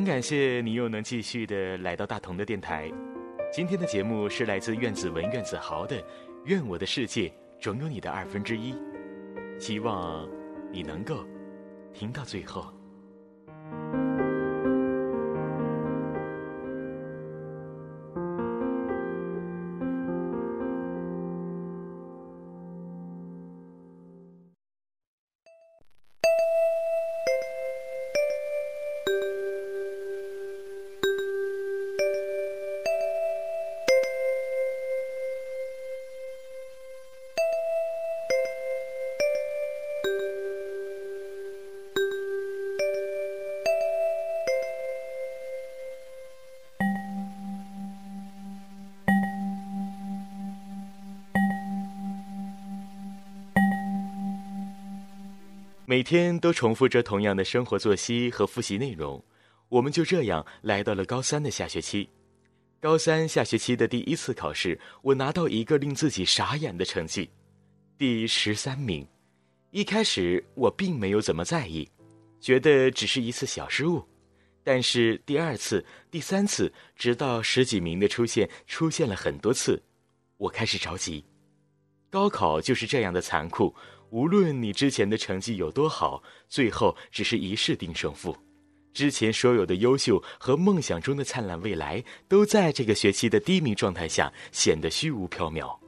很感谢你又能继续的来到大同的电台。今天的节目是来自苑子文、苑子豪的《愿我的世界总有你的二分之一》，希望你能够听到最后。每天都重复着同样的生活作息和复习内容，我们就这样来到了高三的下学期。高三下学期的第一次考试，我拿到一个令自己傻眼的成绩，第十三名。一开始我并没有怎么在意，觉得只是一次小失误。但是第二次、第三次，直到十几名的出现，出现了很多次，我开始着急。高考就是这样的残酷。无论你之前的成绩有多好，最后只是一试定胜负。之前所有的优秀和梦想中的灿烂未来，都在这个学期的低迷状态下显得虚无缥缈。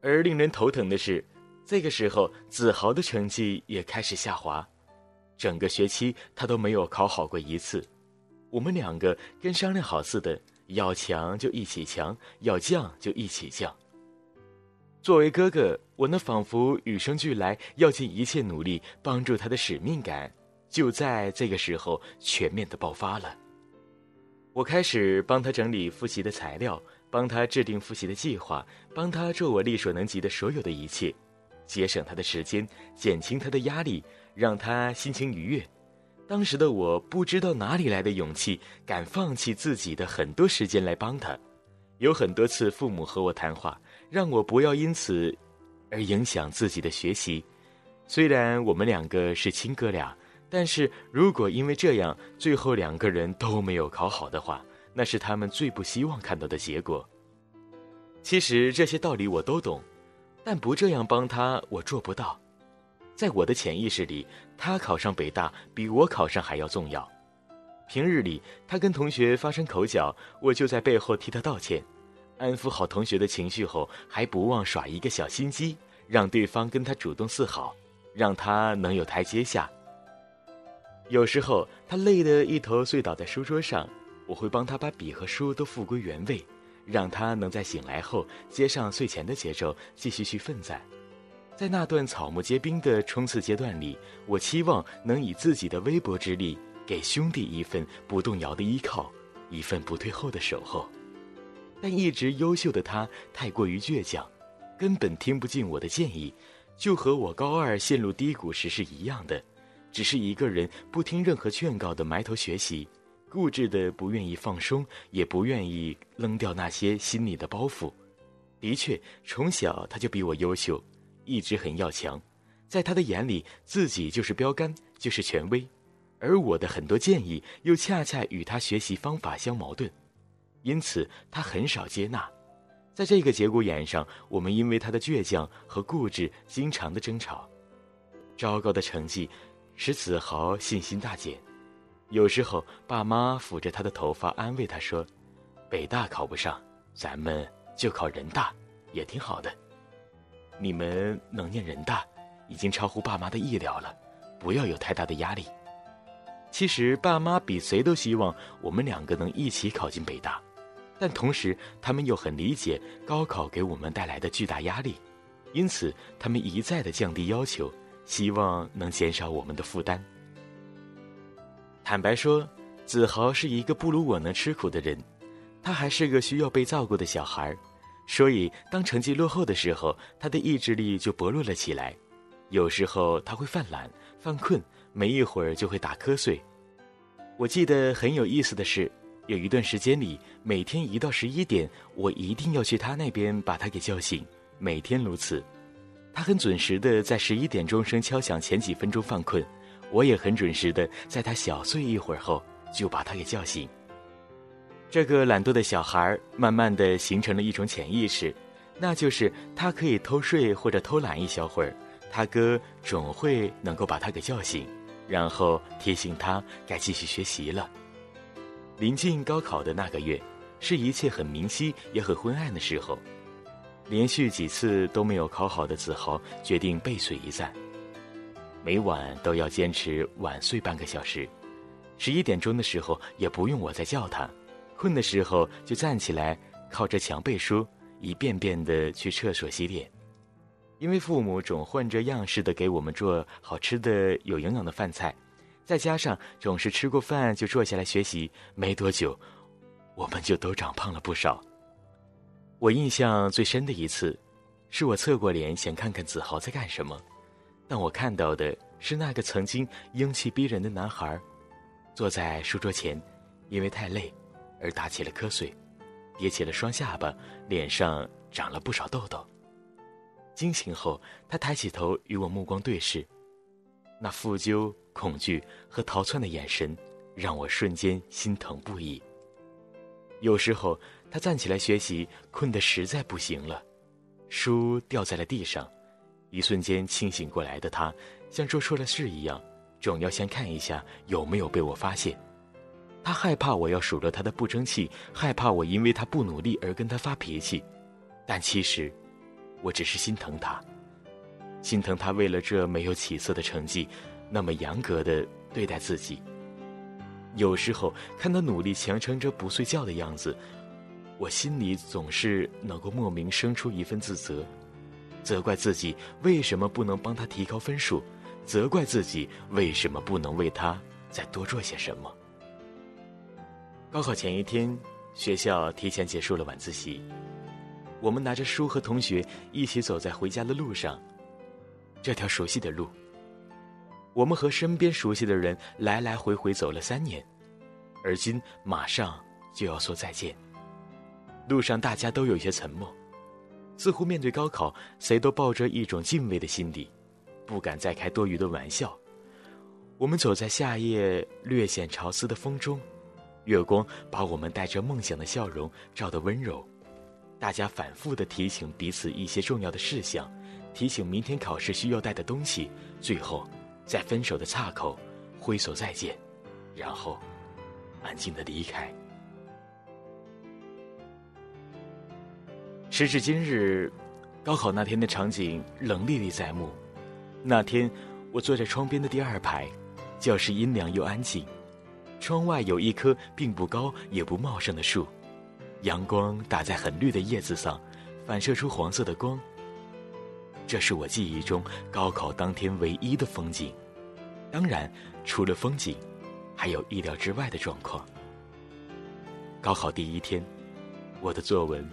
而令人头疼的是，这个时候子豪的成绩也开始下滑，整个学期他都没有考好过一次。我们两个跟商量好似的，要强就一起强，要降就一起降。作为哥哥，我那仿佛与生俱来、要尽一切努力帮助他的使命感，就在这个时候全面的爆发了。我开始帮他整理复习的材料，帮他制定复习的计划，帮他做我力所能及的所有的一切，节省他的时间，减轻他的压力，让他心情愉悦。当时的我不知道哪里来的勇气，敢放弃自己的很多时间来帮他。有很多次，父母和我谈话。让我不要因此而影响自己的学习。虽然我们两个是亲哥俩，但是如果因为这样最后两个人都没有考好的话，那是他们最不希望看到的结果。其实这些道理我都懂，但不这样帮他，我做不到。在我的潜意识里，他考上北大比我考上还要重要。平日里他跟同学发生口角，我就在背后替他道歉。安抚好同学的情绪后，还不忘耍一个小心机，让对方跟他主动示好，让他能有台阶下。有时候他累得一头睡倒在书桌上，我会帮他把笔和书都复归原位，让他能在醒来后接上睡前的节奏，继续去奋战。在那段草木皆兵的冲刺阶段里，我期望能以自己的微薄之力，给兄弟一份不动摇的依靠，一份不退后的守候。但一直优秀的他太过于倔强，根本听不进我的建议，就和我高二陷入低谷时是一样的，只是一个人不听任何劝告的埋头学习，固执的不愿意放松，也不愿意扔掉那些心里的包袱。的确，从小他就比我优秀，一直很要强，在他的眼里自己就是标杆，就是权威，而我的很多建议又恰恰与他学习方法相矛盾。因此，他很少接纳。在这个节骨眼上，我们因为他的倔强和固执，经常的争吵。糟糕的成绩使子豪信心大减。有时候，爸妈抚着他的头发安慰他说：“北大考不上，咱们就考人大，也挺好的。你们能念人大，已经超乎爸妈的意料了，不要有太大的压力。”其实，爸妈比谁都希望我们两个能一起考进北大。但同时，他们又很理解高考给我们带来的巨大压力，因此他们一再的降低要求，希望能减少我们的负担。坦白说，子豪是一个不如我能吃苦的人，他还是个需要被照顾的小孩，所以当成绩落后的时候，他的意志力就薄弱了起来。有时候他会犯懒、犯困，没一会儿就会打瞌睡。我记得很有意思的是。有一段时间里，每天一到十一点，我一定要去他那边把他给叫醒。每天如此，他很准时的在十一点钟声敲响前几分钟犯困，我也很准时的在他小睡一会儿后就把他给叫醒。这个懒惰的小孩慢慢的形成了一种潜意识，那就是他可以偷睡或者偷懒一小会儿，他哥总会能够把他给叫醒，然后提醒他该继续学习了。临近高考的那个月，是一切很明晰也很昏暗的时候。连续几次都没有考好的子豪决定背水一战，每晚都要坚持晚睡半个小时。十一点钟的时候也不用我再叫他，困的时候就站起来靠着墙背书，一遍遍的去厕所洗脸。因为父母总换着样式的给我们做好吃的有营养的饭菜，再加上总是吃过饭就坐下来学习，没多久，我们就都长胖了不少。我印象最深的一次，是我侧过脸想看看子豪在干什么，但我看到的是那个曾经英气逼人的男孩，坐在书桌前，因为太累而打起了瞌睡，叠起了双下巴，脸上长了不少痘痘。惊醒后，他抬起头与我目光对视，那负疚、恐惧和逃窜的眼神，让我瞬间心疼不已。有时候。他站起来学习，困得实在不行了，书掉在了地上。一瞬间清醒过来的他，像做错了事一样，总要先看一下有没有被我发现。他害怕我要数落他的不争气，害怕我因为他不努力而跟他发脾气。但其实，我只是心疼他，心疼他为了这没有起色的成绩，那么严格的对待自己。有时候看他努力强撑着不睡觉的样子。我心里总是能够莫名生出一份自责，责怪自己为什么不能帮他提高分数，责怪自己为什么不能为他再多做些什么。高考前一天，学校提前结束了晚自习，我们拿着书和同学一起走在回家的路上，这条熟悉的路，我们和身边熟悉的人来来回回走了三年，而今马上就要说再见。路上大家都有些沉默，似乎面对高考，谁都抱着一种敬畏的心理，不敢再开多余的玩笑。我们走在夏夜略显潮湿的风中，月光把我们带着梦想的笑容照得温柔。大家反复的提醒彼此一些重要的事项，提醒明天考试需要带的东西，最后在分手的岔口挥手再见，然后安静的离开。时至今日，高考那天的场景仍历历在目。那天，我坐在窗边的第二排，教室阴凉又安静。窗外有一棵并不高也不茂盛的树，阳光打在很绿的叶子上，反射出黄色的光。这是我记忆中高考当天唯一的风景。当然，除了风景，还有意料之外的状况。高考第一天，我的作文。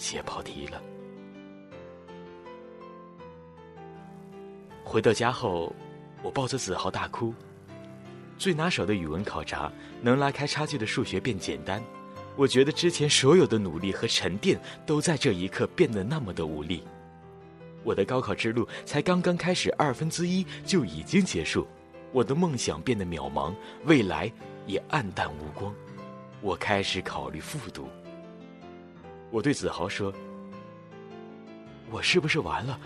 写跑题了。回到家后，我抱着子豪大哭。最拿手的语文考察能拉开差距的数学变简单，我觉得之前所有的努力和沉淀都在这一刻变得那么的无力。我的高考之路才刚刚开始，二分之一就已经结束，我的梦想变得渺茫，未来也黯淡无光。我开始考虑复读。我对子豪说：“我是不是完了？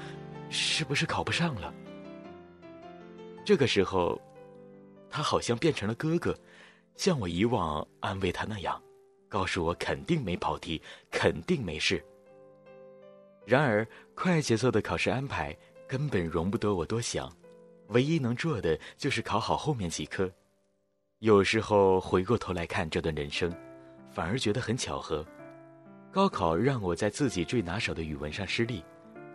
是不是考不上了？”这个时候，他好像变成了哥哥，像我以往安慰他那样，告诉我肯定没跑题，肯定没事。然而，快节奏的考试安排根本容不得我多想，唯一能做的就是考好后面几科。有时候回过头来看这段人生，反而觉得很巧合。高考让我在自己最拿手的语文上失利，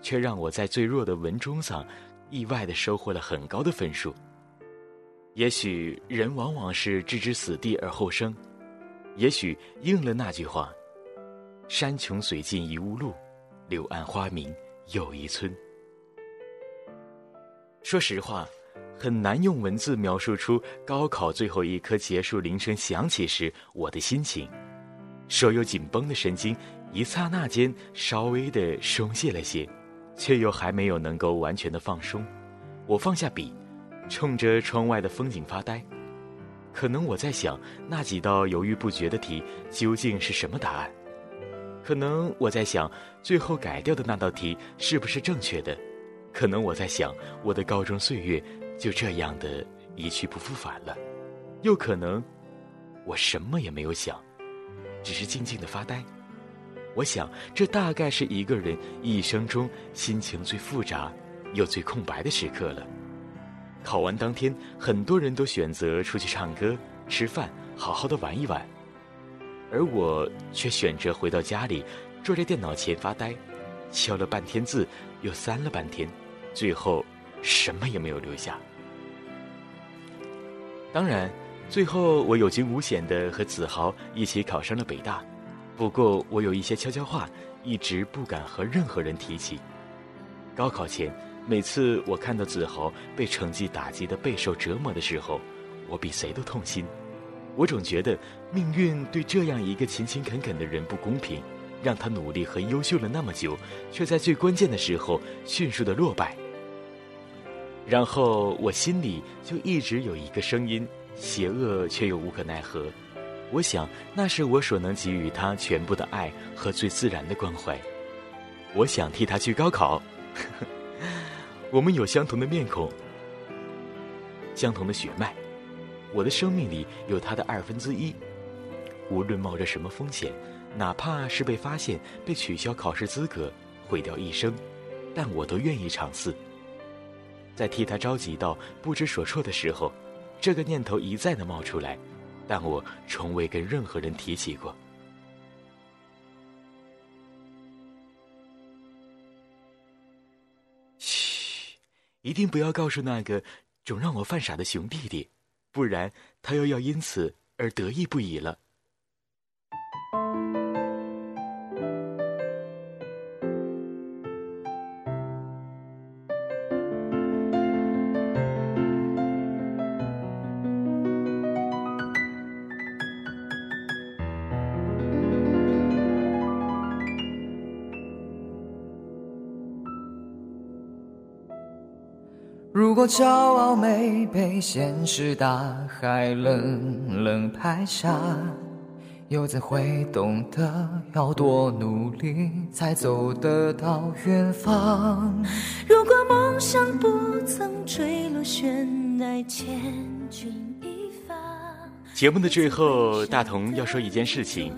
却让我在最弱的文中上意外的收获了很高的分数。也许人往往是置之死地而后生，也许应了那句话：“山穷水尽疑无路，柳暗花明又一村。”说实话，很难用文字描述出高考最后一科结束铃声响起时我的心情。所有紧绷的神经，一刹那间稍微的松懈了些，却又还没有能够完全的放松。我放下笔，冲着窗外的风景发呆。可能我在想那几道犹豫不决的题究竟是什么答案。可能我在想最后改掉的那道题是不是正确的。可能我在想我的高中岁月就这样的一去不复返了。又可能我什么也没有想，只是静静的发呆。我想，这大概是一个人一生中心情最复杂又最空白的时刻了。考完当天，很多人都选择出去唱歌、吃饭，好好的玩一玩，而我却选择回到家里，坐在电脑前发呆，敲了半天字，又删了半天，最后什么也没有留下。当然，最后我有惊无险的和子豪一起考上了北大。不过，我有一些悄悄话，一直不敢和任何人提起。高考前，每次我看到子豪被成绩打击的备受折磨的时候，我比谁都痛心。我总觉得命运对这样一个勤勤恳恳的人不公平，让他努力和优秀了那么久，却在最关键的时候迅速的落败。然后我心里就一直有一个声音，邪恶却又无可奈何。我想，那是我所能给予他全部的爱和最自然的关怀。我想替他去高考。我们有相同的面孔，相同的血脉。我的生命里有他的二分之一。无论冒着什么风险，哪怕是被发现、被取消考试资格、毁掉一生，但我都愿意尝试。在替他着急到不知所措的时候，这个念头一再的冒出来。但我从未跟任何人提起过。嘘，一定不要告诉那个总让我犯傻的熊弟弟，不然他又要因此而得意不已了。如果骄傲没被现实大海冷冷拍下，又怎会懂得要多努力才走得到远方？如果梦想不曾坠落悬崖，千钧一发。节目的最后，大同要说一件事情，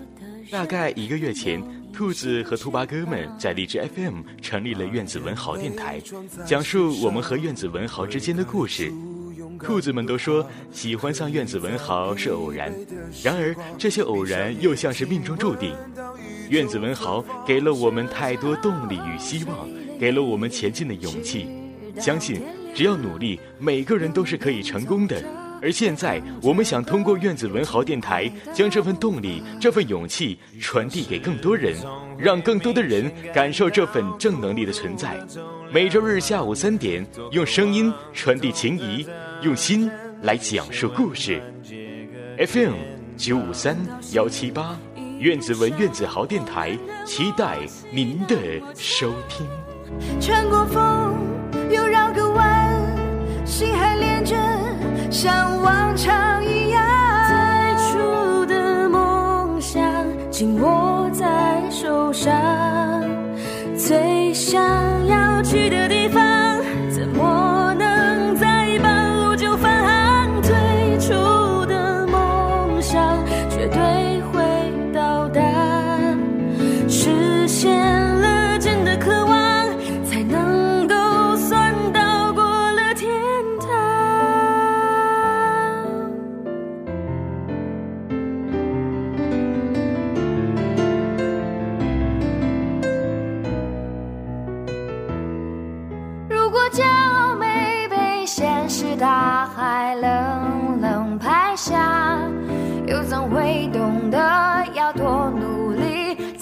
大概一个月前。兔子和兔八哥们在荔枝 FM 成立了院子文豪电台，讲述我们和院子文豪之间的故事。兔子们都说喜欢上院子文豪是偶然，然而这些偶然又像是命中注定。院子文豪给了我们太多动力与希望，给了我们前进的勇气。相信只要努力，每个人都是可以成功的。而现在，我们想通过院子文豪电台，将这份动力、这份勇气传递给更多人，让更多的人感受这份正能力的存在。每周日下午三点，用声音传递情谊，用心来讲述故事。FM 九五三幺七八，院子文院子豪电台，期待您的收听。穿过风，又绕个弯，心还。像往常一样，最初的梦想紧握在手上，最想要去的地方。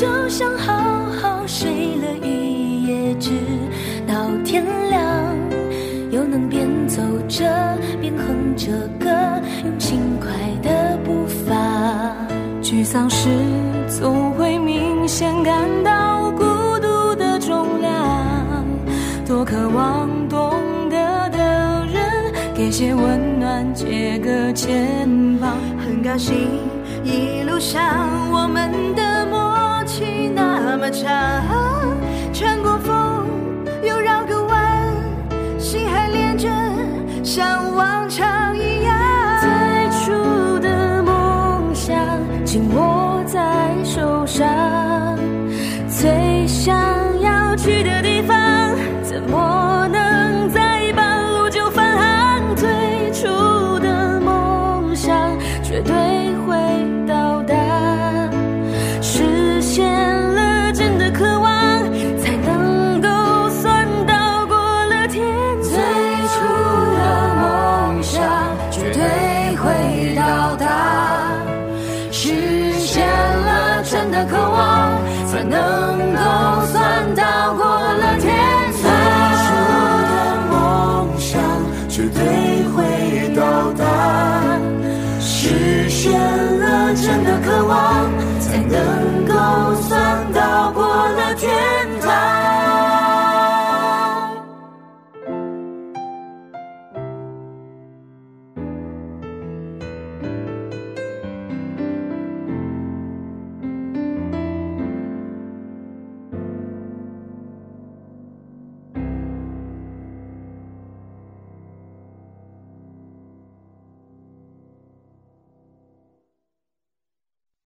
就像好好睡了一夜，直到天亮，又能边走着边哼着歌，用轻快的步伐。沮丧时总会明显感到孤独的重量，多渴望懂得的人给些温暖，借个肩膀。很高兴一路上我们的默长，穿过风又绕个弯，心还连着，实现了真的渴望才能够算到过